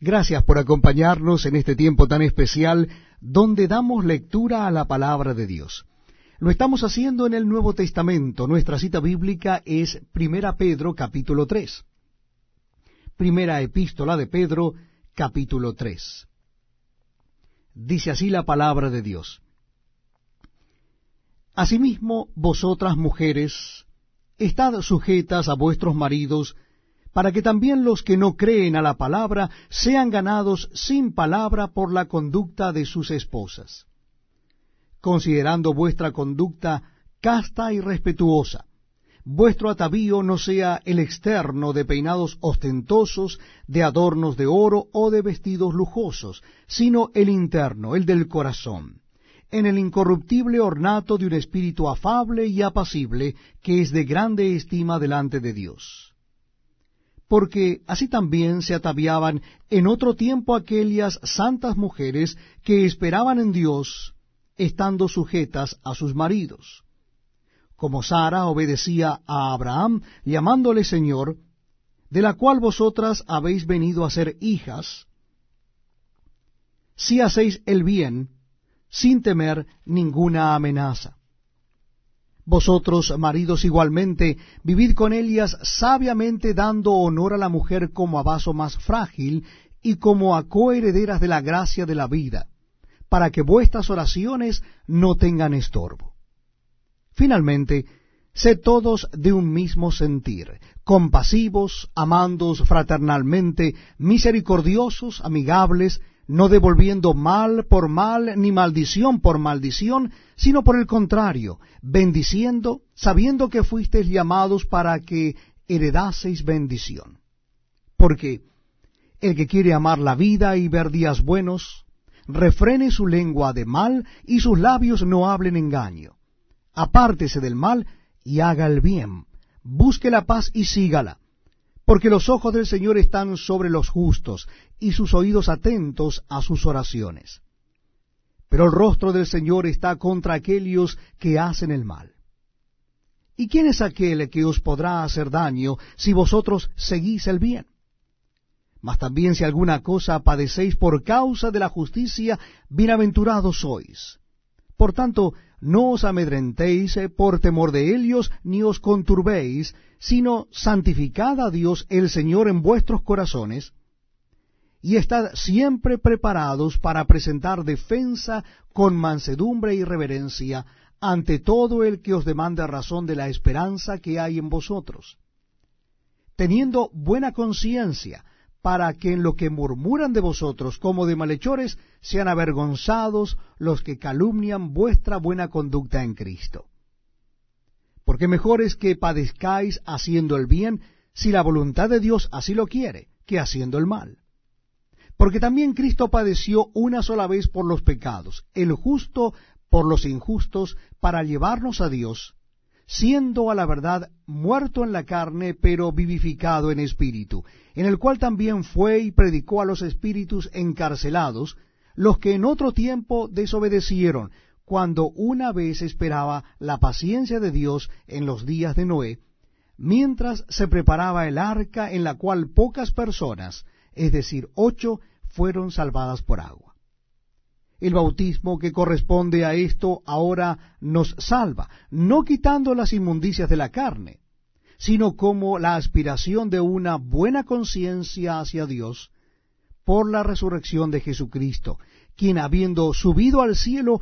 Gracias por acompañarnos en este tiempo tan especial donde damos lectura a la palabra de Dios. Lo estamos haciendo en el Nuevo Testamento. Nuestra cita bíblica es Primera Pedro capítulo 3. Primera epístola de Pedro capítulo 3. Dice así la palabra de Dios. Asimismo, vosotras mujeres, estad sujetas a vuestros maridos, para que también los que no creen a la palabra sean ganados sin palabra por la conducta de sus esposas, considerando vuestra conducta casta y respetuosa. Vuestro atavío no sea el externo de peinados ostentosos, de adornos de oro o de vestidos lujosos, sino el interno, el del corazón, en el incorruptible ornato de un espíritu afable y apacible, que es de grande estima delante de Dios porque así también se ataviaban en otro tiempo aquellas santas mujeres que esperaban en Dios, estando sujetas a sus maridos. Como Sara obedecía a Abraham, llamándole Señor, de la cual vosotras habéis venido a ser hijas, si hacéis el bien, sin temer ninguna amenaza. Vosotros, maridos, igualmente, vivid con ellas sabiamente, dando honor a la mujer como a vaso más frágil y como a coherederas de la gracia de la vida, para que vuestras oraciones no tengan estorbo. Finalmente, sed todos de un mismo sentir, compasivos, amándos fraternalmente, misericordiosos, amigables, no devolviendo mal por mal, ni maldición por maldición, sino por el contrario, bendiciendo, sabiendo que fuisteis llamados para que heredaseis bendición. Porque el que quiere amar la vida y ver días buenos, refrene su lengua de mal y sus labios no hablen engaño. Apártese del mal y haga el bien. Busque la paz y sígala porque los ojos del Señor están sobre los justos, y sus oídos atentos a sus oraciones. Pero el rostro del Señor está contra aquellos que hacen el mal. ¿Y quién es aquel que os podrá hacer daño si vosotros seguís el bien? Mas también si alguna cosa padecéis por causa de la justicia, bienaventurados sois. Por tanto, no os amedrentéis eh, por temor de ellos, ni os conturbéis, sino santificad a Dios el Señor en vuestros corazones, y estad siempre preparados para presentar defensa con mansedumbre y reverencia ante todo el que os demande razón de la esperanza que hay en vosotros, teniendo buena conciencia, para que en lo que murmuran de vosotros como de malhechores sean avergonzados los que calumnian vuestra buena conducta en Cristo. Porque mejor es que padezcáis haciendo el bien, si la voluntad de Dios así lo quiere, que haciendo el mal. Porque también Cristo padeció una sola vez por los pecados, el justo por los injustos, para llevarnos a Dios, siendo a la verdad muerto en la carne, pero vivificado en espíritu, en el cual también fue y predicó a los espíritus encarcelados, los que en otro tiempo desobedecieron, cuando una vez esperaba la paciencia de Dios en los días de Noé, mientras se preparaba el arca en la cual pocas personas, es decir, ocho, fueron salvadas por agua. El bautismo que corresponde a esto ahora nos salva, no quitando las inmundicias de la carne, sino como la aspiración de una buena conciencia hacia Dios por la resurrección de Jesucristo, quien habiendo subido al cielo